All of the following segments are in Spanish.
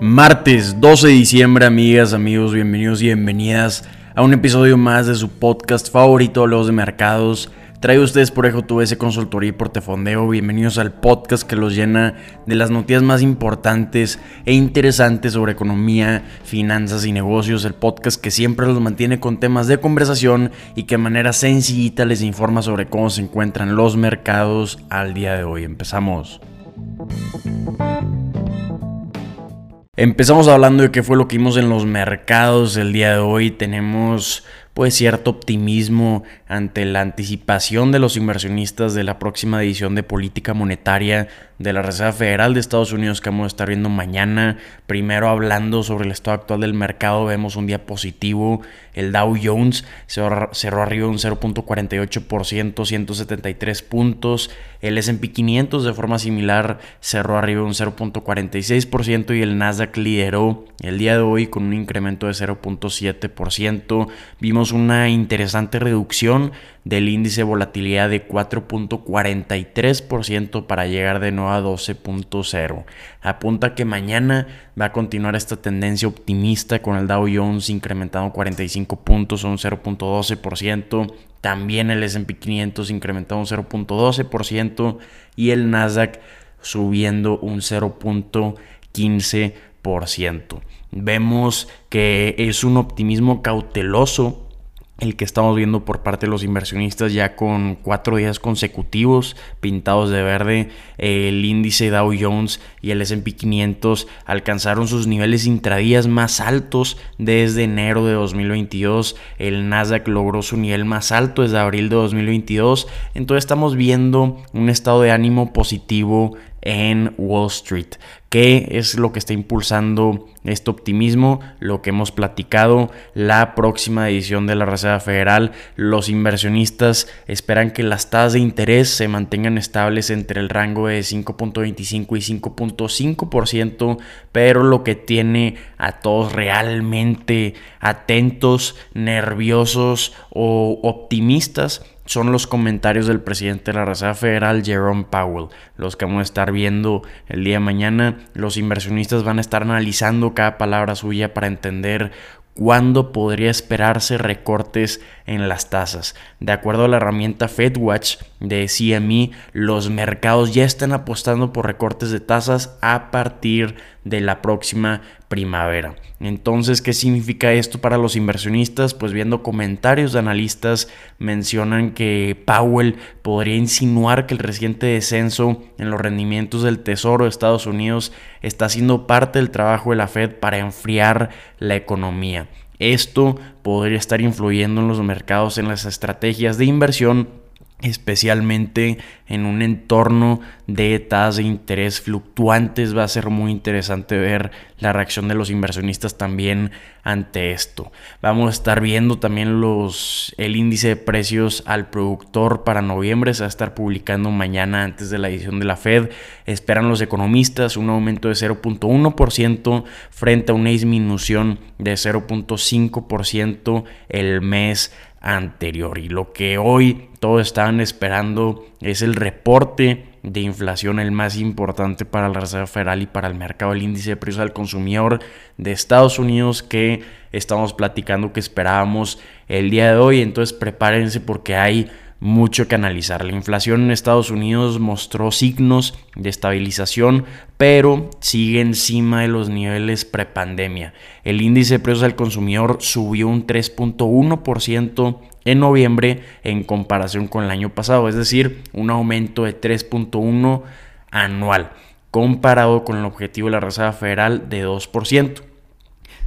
Martes 12 de diciembre, amigas, amigos, bienvenidos y bienvenidas a un episodio más de su podcast favorito, Los de Mercados. Traigo ustedes por EJTVS Consultoría y Portefondeo. Bienvenidos al podcast que los llena de las noticias más importantes e interesantes sobre economía, finanzas y negocios. El podcast que siempre los mantiene con temas de conversación y que de manera sencillita les informa sobre cómo se encuentran los mercados al día de hoy. Empezamos. Empezamos hablando de qué fue lo que vimos en los mercados el día de hoy. Tenemos pues cierto optimismo ante la anticipación de los inversionistas de la próxima edición de política monetaria de la Reserva Federal de Estados Unidos que vamos a estar viendo mañana. Primero hablando sobre el estado actual del mercado, vemos un día positivo. El Dow Jones cerró arriba un 0.48%, 173 puntos. El S&P 500 de forma similar cerró arriba un 0.46% y el Nasdaq lideró el día de hoy con un incremento de 0.7%. Vimos una interesante reducción del índice de volatilidad de 4.43% para llegar de nuevo a 12.0. Apunta que mañana va a continuar esta tendencia optimista con el Dow Jones incrementando 45 puntos o un 0.12%. También el S&P 500 incrementando un 0.12% y el Nasdaq subiendo un 0.15%. Vemos que es un optimismo cauteloso el que estamos viendo por parte de los inversionistas ya con cuatro días consecutivos pintados de verde. El índice Dow Jones y el SP 500 alcanzaron sus niveles intradías más altos desde enero de 2022. El Nasdaq logró su nivel más alto desde abril de 2022. Entonces estamos viendo un estado de ánimo positivo en Wall Street. ¿Qué es lo que está impulsando este optimismo? Lo que hemos platicado, la próxima edición de la Reserva Federal, los inversionistas esperan que las tasas de interés se mantengan estables entre el rango de 5.25 y 5.5%, pero lo que tiene a todos realmente atentos, nerviosos o optimistas son los comentarios del presidente de la Reserva Federal, Jerome Powell, los que vamos a estar viendo el día de mañana. Los inversionistas van a estar analizando cada palabra suya para entender cuándo podría esperarse recortes en las tasas. De acuerdo a la herramienta FedWatch de CME, los mercados ya están apostando por recortes de tasas a partir de la próxima primavera. Entonces, ¿qué significa esto para los inversionistas? Pues viendo comentarios de analistas mencionan que Powell podría insinuar que el reciente descenso en los rendimientos del Tesoro de Estados Unidos está siendo parte del trabajo de la Fed para enfriar la economía. Esto podría estar influyendo en los mercados, en las estrategias de inversión especialmente en un entorno de tasas de interés fluctuantes va a ser muy interesante ver la reacción de los inversionistas también ante esto. Vamos a estar viendo también los el índice de precios al productor para noviembre se va a estar publicando mañana antes de la edición de la Fed. Esperan los economistas un aumento de 0.1% frente a una disminución de 0.5% el mes anterior. Y lo que hoy todos estaban esperando es el reporte de inflación, el más importante para la Reserva Federal y para el mercado, el índice de precios al consumidor de Estados Unidos que estamos platicando que esperábamos el día de hoy. Entonces prepárense porque hay mucho que analizar. La inflación en Estados Unidos mostró signos de estabilización, pero sigue encima de los niveles prepandemia. El índice de precios al consumidor subió un 3.1% en noviembre en comparación con el año pasado, es decir, un aumento de 3.1 anual comparado con el objetivo de la Reserva Federal de 2%.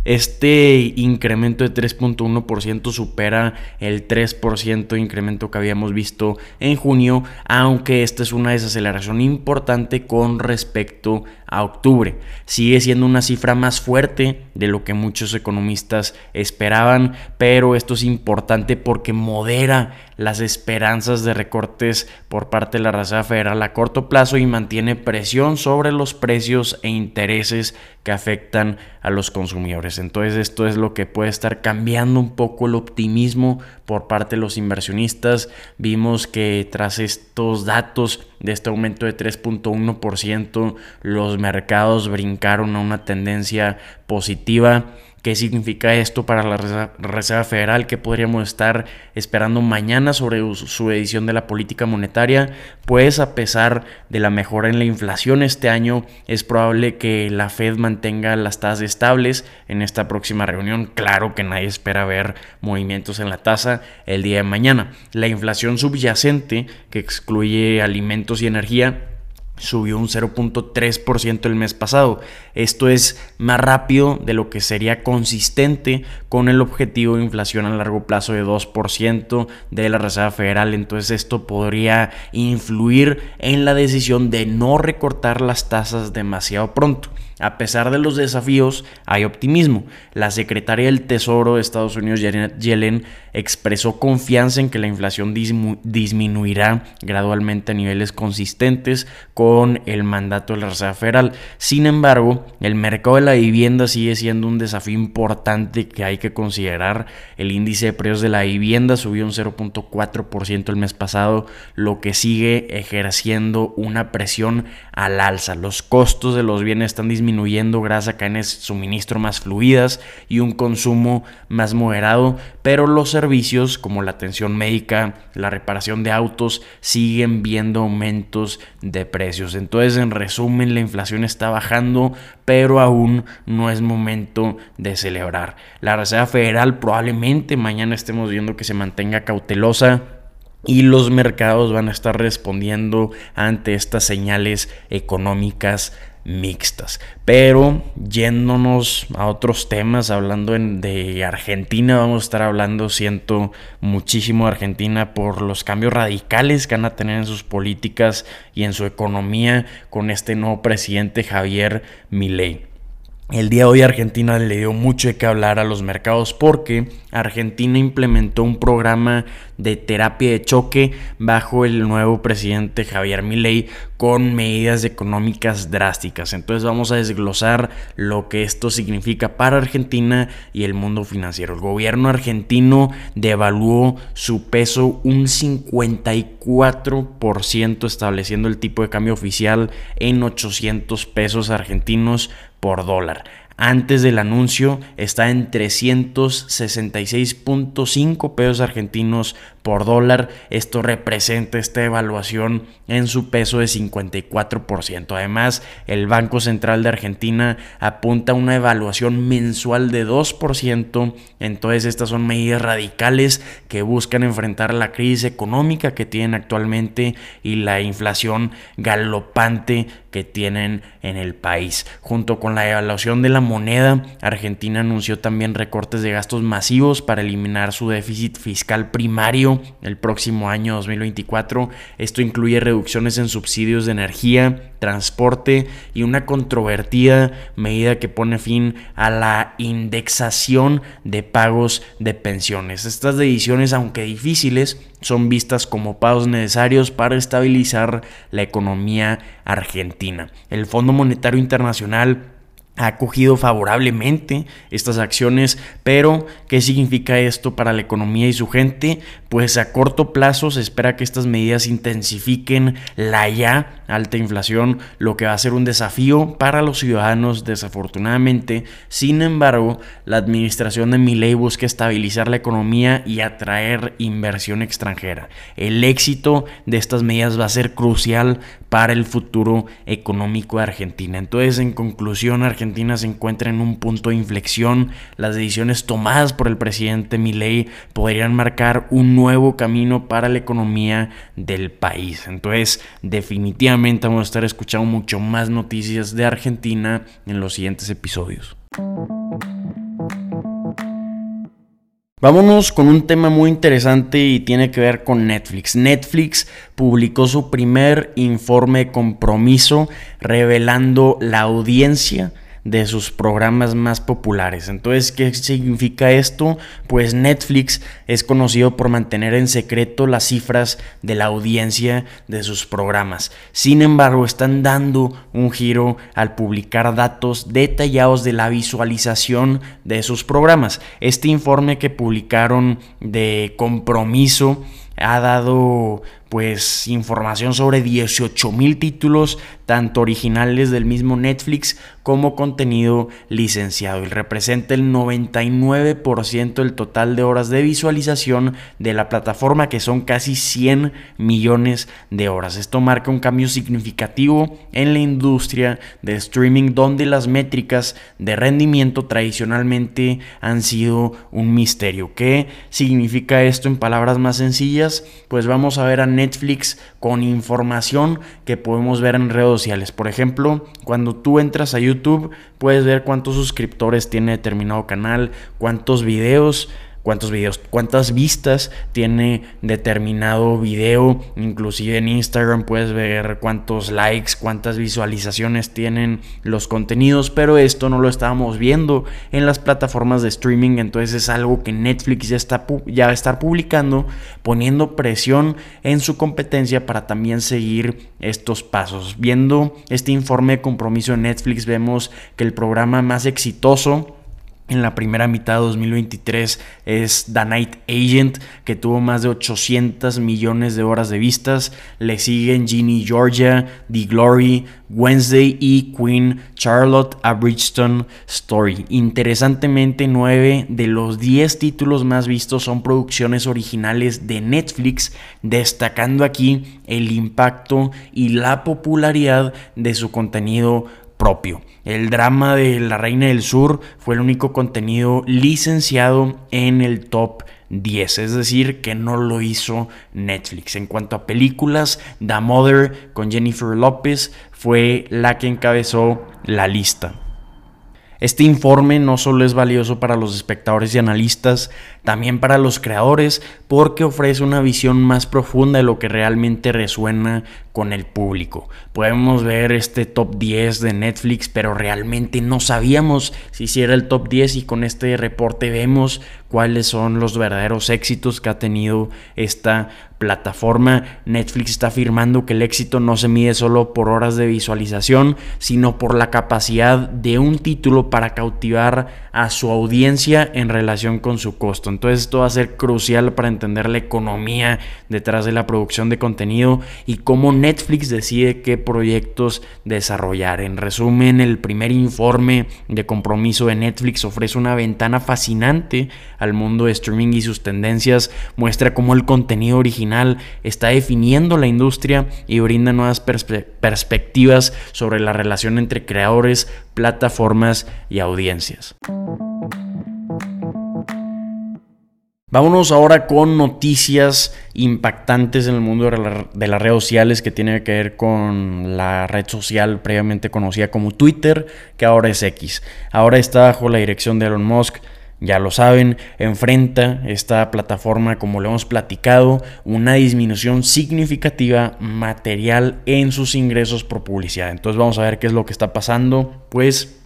Este incremento de 3.1% supera el 3% de incremento que habíamos visto en junio, aunque esta es una desaceleración importante con respecto a octubre. Sigue siendo una cifra más fuerte de lo que muchos economistas esperaban, pero esto es importante porque modera las esperanzas de recortes por parte de la Reserva Federal a corto plazo y mantiene presión sobre los precios e intereses que afectan a los consumidores. Entonces esto es lo que puede estar cambiando un poco el optimismo por parte de los inversionistas. Vimos que tras estos datos de este aumento de 3.1%, los mercados brincaron a una tendencia positiva ¿Qué significa esto para la Reserva Federal? ¿Qué podríamos estar esperando mañana sobre su edición de la política monetaria? Pues a pesar de la mejora en la inflación este año, es probable que la Fed mantenga las tasas estables en esta próxima reunión. Claro que nadie espera ver movimientos en la tasa el día de mañana. La inflación subyacente, que excluye alimentos y energía, subió un 0.3% el mes pasado. Esto es más rápido de lo que sería consistente con el objetivo de inflación a largo plazo de 2% de la Reserva Federal. Entonces esto podría influir en la decisión de no recortar las tasas demasiado pronto. A pesar de los desafíos, hay optimismo. La secretaria del Tesoro de Estados Unidos, Janet Yellen, expresó confianza en que la inflación disminuirá gradualmente a niveles consistentes con el mandato de la Reserva Federal. Sin embargo, el mercado de la vivienda sigue siendo un desafío importante que hay que considerar. El índice de precios de la vivienda subió un 0.4% el mes pasado, lo que sigue ejerciendo una presión al alza. Los costos de los bienes están disminuyendo disminuyendo gracias a cadenas de suministro más fluidas y un consumo más moderado, pero los servicios como la atención médica, la reparación de autos siguen viendo aumentos de precios. Entonces, en resumen, la inflación está bajando, pero aún no es momento de celebrar. La Reserva Federal probablemente mañana estemos viendo que se mantenga cautelosa y los mercados van a estar respondiendo ante estas señales económicas mixtas. Pero yéndonos a otros temas, hablando de Argentina, vamos a estar hablando, siento muchísimo de Argentina por los cambios radicales que van a tener en sus políticas y en su economía con este nuevo presidente Javier Milei. El día de hoy Argentina le dio mucho de qué hablar a los mercados porque Argentina implementó un programa de terapia de choque bajo el nuevo presidente Javier Milei con medidas económicas drásticas. Entonces vamos a desglosar lo que esto significa para Argentina y el mundo financiero. El gobierno argentino devaluó su peso un 54% estableciendo el tipo de cambio oficial en 800 pesos argentinos por dólar antes del anuncio está en 366.5 pesos argentinos por dólar. Esto representa esta evaluación en su peso de 54%. Además, el Banco Central de Argentina apunta a una evaluación mensual de 2%. Entonces, estas son medidas radicales que buscan enfrentar la crisis económica que tienen actualmente y la inflación galopante que tienen en el país. Junto con la evaluación de la moneda, Argentina anunció también recortes de gastos masivos para eliminar su déficit fiscal primario el próximo año 2024. Esto incluye reducciones en subsidios de energía, transporte y una controvertida medida que pone fin a la indexación de pagos de pensiones. Estas decisiones, aunque difíciles, son vistas como pagos necesarios para estabilizar la economía argentina. El Fondo Monetario Internacional ha acogido favorablemente estas acciones, pero ¿qué significa esto para la economía y su gente? Pues a corto plazo se espera que estas medidas intensifiquen la ya alta inflación, lo que va a ser un desafío para los ciudadanos desafortunadamente. Sin embargo, la administración de Milei busca estabilizar la economía y atraer inversión extranjera. El éxito de estas medidas va a ser crucial para el futuro económico de Argentina. Entonces, en conclusión, Argentina se encuentra en un punto de inflexión. Las decisiones tomadas por el presidente Milei podrían marcar un nuevo camino para la economía del país. Entonces, definitivamente vamos a estar escuchando mucho más noticias de Argentina en los siguientes episodios. Vámonos con un tema muy interesante y tiene que ver con Netflix. Netflix publicó su primer informe de compromiso revelando la audiencia de sus programas más populares. Entonces, ¿qué significa esto? Pues Netflix es conocido por mantener en secreto las cifras de la audiencia de sus programas. Sin embargo, están dando un giro al publicar datos detallados de la visualización de sus programas. Este informe que publicaron de compromiso ha dado pues información sobre 18 mil títulos, tanto originales del mismo Netflix como contenido licenciado y representa el 99% del total de horas de visualización de la plataforma que son casi 100 millones de horas. Esto marca un cambio significativo en la industria de streaming donde las métricas de rendimiento tradicionalmente han sido un misterio. ¿Qué significa esto en palabras más sencillas? Pues vamos a ver a Netflix con información que podemos ver en redes sociales. Por ejemplo, cuando tú entras a YouTube, puedes ver cuántos suscriptores tiene determinado canal, cuántos videos cuántos videos, cuántas vistas tiene determinado video, inclusive en Instagram puedes ver cuántos likes, cuántas visualizaciones tienen los contenidos, pero esto no lo estábamos viendo en las plataformas de streaming, entonces es algo que Netflix ya está ya publicando, poniendo presión en su competencia para también seguir estos pasos. Viendo este informe de compromiso de Netflix vemos que el programa más exitoso en la primera mitad de 2023 es The Night Agent, que tuvo más de 800 millones de horas de vistas. Le siguen Ginny Georgia, The Glory, Wednesday y Queen Charlotte a Bridgestone Story. Interesantemente, 9 de los 10 títulos más vistos son producciones originales de Netflix, destacando aquí el impacto y la popularidad de su contenido propio. El drama de La Reina del Sur fue el único contenido licenciado en el top 10, es decir, que no lo hizo Netflix. En cuanto a películas, The Mother con Jennifer Lopez fue la que encabezó la lista. Este informe no solo es valioso para los espectadores y analistas, también para los creadores, porque ofrece una visión más profunda de lo que realmente resuena con el público. Podemos ver este top 10 de Netflix, pero realmente no sabíamos si era el top 10 y con este reporte vemos cuáles son los verdaderos éxitos que ha tenido esta plataforma. Netflix está afirmando que el éxito no se mide solo por horas de visualización, sino por la capacidad de un título para cautivar a su audiencia en relación con su costo. Entonces esto va a ser crucial para entender la economía detrás de la producción de contenido y cómo Netflix decide qué proyectos desarrollar. En resumen, el primer informe de compromiso de Netflix ofrece una ventana fascinante al mundo de streaming y sus tendencias, muestra cómo el contenido original está definiendo la industria y brinda nuevas perspectivas sobre la relación entre creadores, plataformas y audiencias. Vámonos ahora con noticias impactantes en el mundo de, las redes sociales que tiene que ver con la red social previamente conocida como Twitter, que ahora es X. Ahora está bajo la dirección de Elon Musk. Ya lo saben, enfrenta esta plataforma, como lo hemos platicado, una disminución significativa material en sus ingresos por publicidad. Entonces vamos a ver qué es lo que está pasando. Pues,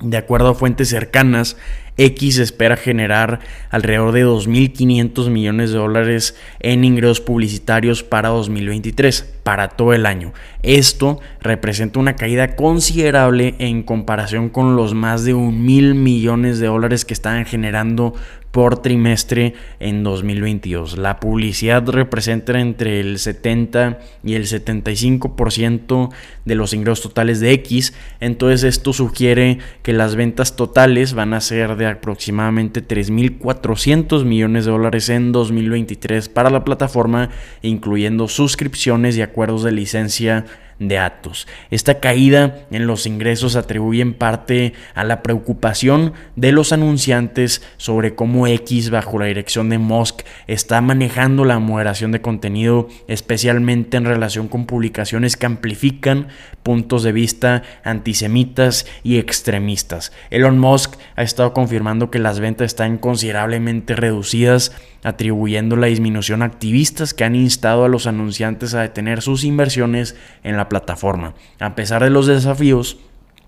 de acuerdo a fuentes cercanas, X espera generar alrededor de 2.500 millones de dólares en ingresos publicitarios para 2023, para todo el año. Esto representa una caída considerable en comparación con los más de un mil millones de dólares que estaban generando por trimestre en 2022. La publicidad representa entre el 70 y el 75% de los ingresos totales de X, entonces esto sugiere que las ventas totales van a ser de aproximadamente 3.400 millones de dólares en 2023 para la plataforma, incluyendo suscripciones y acuerdos de licencia de Atos. Esta caída en los ingresos atribuye en parte a la preocupación de los anunciantes sobre cómo X bajo la dirección de Musk está manejando la moderación de contenido, especialmente en relación con publicaciones que amplifican puntos de vista antisemitas y extremistas. Elon Musk ha estado confirmando que las ventas están considerablemente reducidas atribuyendo la disminución a activistas que han instado a los anunciantes a detener sus inversiones en la plataforma. A pesar de los desafíos,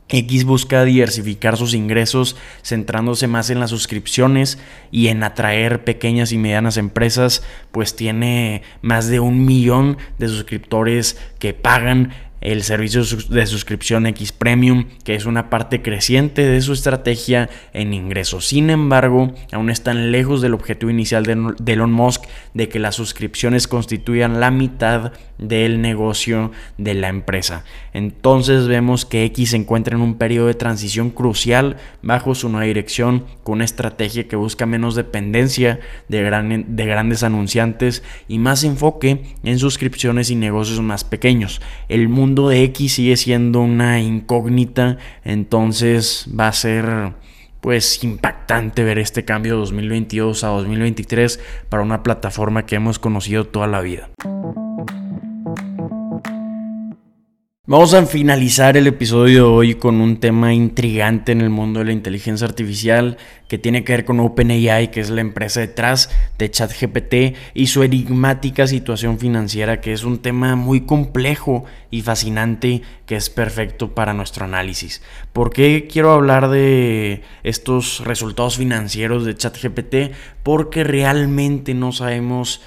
X busca diversificar sus ingresos centrándose más en las suscripciones y en atraer pequeñas y medianas empresas, pues tiene más de un millón de suscriptores que pagan el servicio de suscripción X Premium, que es una parte creciente de su estrategia en ingresos. Sin embargo, aún están lejos del objetivo inicial de Elon Musk de que las suscripciones constituyan la mitad del negocio de la empresa. Entonces vemos que X se encuentra en un periodo de transición crucial bajo su nueva dirección, con una estrategia que busca menos dependencia de, de grandes anunciantes y más enfoque en suscripciones y negocios más pequeños. El mundo de X sigue siendo una incógnita, entonces va a ser pues impactante ver este cambio de 2022 a 2023 para una plataforma que hemos conocido toda la vida. Vamos a finalizar el episodio de hoy con un tema intrigante en el mundo de la inteligencia artificial que tiene que ver con OpenAI, que es la empresa detrás de ChatGPT y su enigmática situación financiera, que es un tema muy complejo y fascinante que es perfecto para nuestro análisis. ¿Por qué quiero hablar de estos resultados financieros de ChatGPT? Porque realmente no sabemos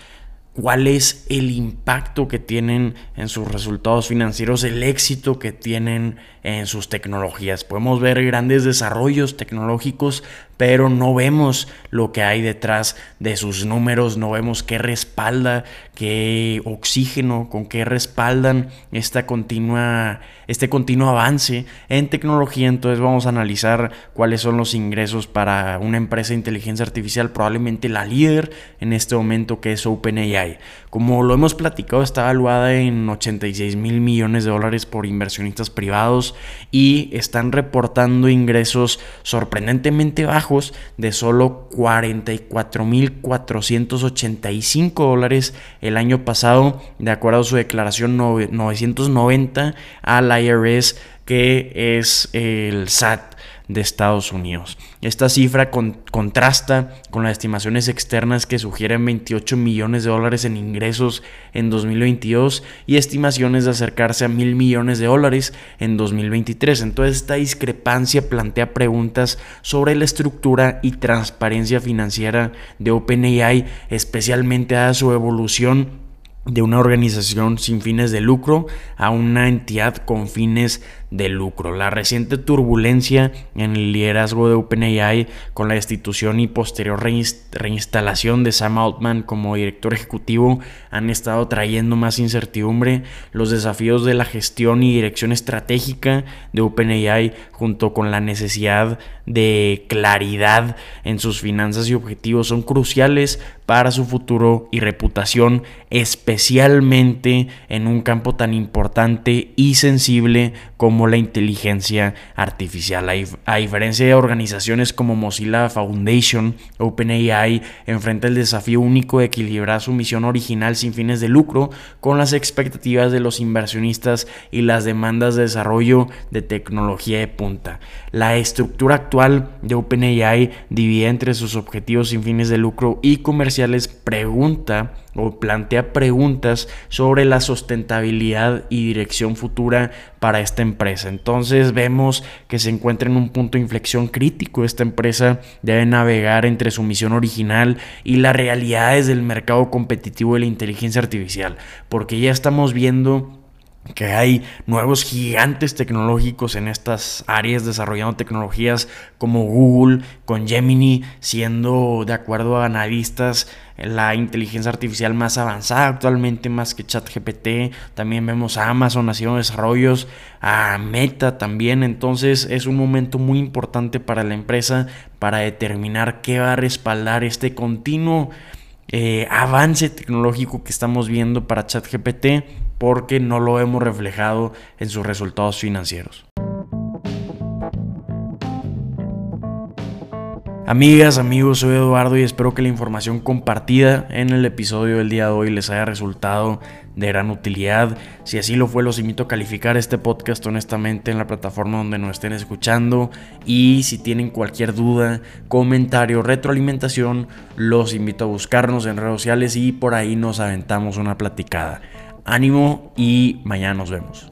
cuál es el impacto que tienen en sus resultados financieros, el éxito que tienen en sus tecnologías. Podemos ver grandes desarrollos tecnológicos, pero no vemos lo que hay detrás de sus números, no vemos qué respalda, qué oxígeno, con qué respaldan esta continua, este continuo avance en tecnología. Entonces vamos a analizar cuáles son los ingresos para una empresa de inteligencia artificial, probablemente la líder en este momento que es OpenAI. Como lo hemos platicado, está evaluada en 86 mil millones de dólares por inversionistas privados y están reportando ingresos sorprendentemente bajos de solo 44 mil 485 dólares el año pasado, de acuerdo a su declaración 990 al IRS, que es el SAT de Estados Unidos. Esta cifra contrasta con las estimaciones externas que sugieren 28 millones de dólares en ingresos en 2022 y estimaciones de acercarse a mil millones de dólares en 2023. Entonces esta discrepancia plantea preguntas sobre la estructura y transparencia financiera de OpenAI, especialmente a su evolución de una organización sin fines de lucro a una entidad con fines de lucro. La reciente turbulencia en el liderazgo de OpenAI con la destitución y posterior reinstalación de Sam Altman como director ejecutivo han estado trayendo más incertidumbre. Los desafíos de la gestión y dirección estratégica de OpenAI junto con la necesidad de claridad en sus finanzas y objetivos son cruciales para su futuro y reputación, especialmente en un campo tan importante y sensible como la inteligencia artificial. A, diferencia de organizaciones como Mozilla Foundation, OpenAI enfrenta el desafío único de equilibrar su misión original sin fines de lucro con las expectativas de los inversionistas y las demandas de desarrollo de tecnología de punta. La estructura actual de OpenAI divide entre sus objetivos sin fines de lucro y comerciales pregunta o plantea preguntas sobre la sustentabilidad y dirección futura para esta empresa. Entonces vemos que se encuentra en un punto de inflexión crítico. Esta empresa debe navegar entre su misión original y las realidades del mercado competitivo de la inteligencia artificial, porque ya estamos viendo que hay nuevos gigantes tecnológicos en estas áreas desarrollando tecnologías como Google con Gemini siendo de acuerdo a analistas la inteligencia artificial más avanzada actualmente más que ChatGPT. También vemos a Amazon haciendo desarrollos a Meta también. Entonces es un momento muy importante para la empresa para determinar qué va a respaldar este continuo eh, avance tecnológico que estamos viendo para ChatGPT porque no lo hemos reflejado en sus resultados financieros. Amigas, amigos, soy Eduardo y espero que la información compartida en el episodio del día de hoy les haya resultado de gran utilidad. Si así lo fue, los invito a calificar este podcast honestamente en la plataforma donde nos estén escuchando. Y si tienen cualquier duda, comentario, retroalimentación, los invito a buscarnos en redes sociales y por ahí nos aventamos una platicada. Ánimo y mañana nos vemos.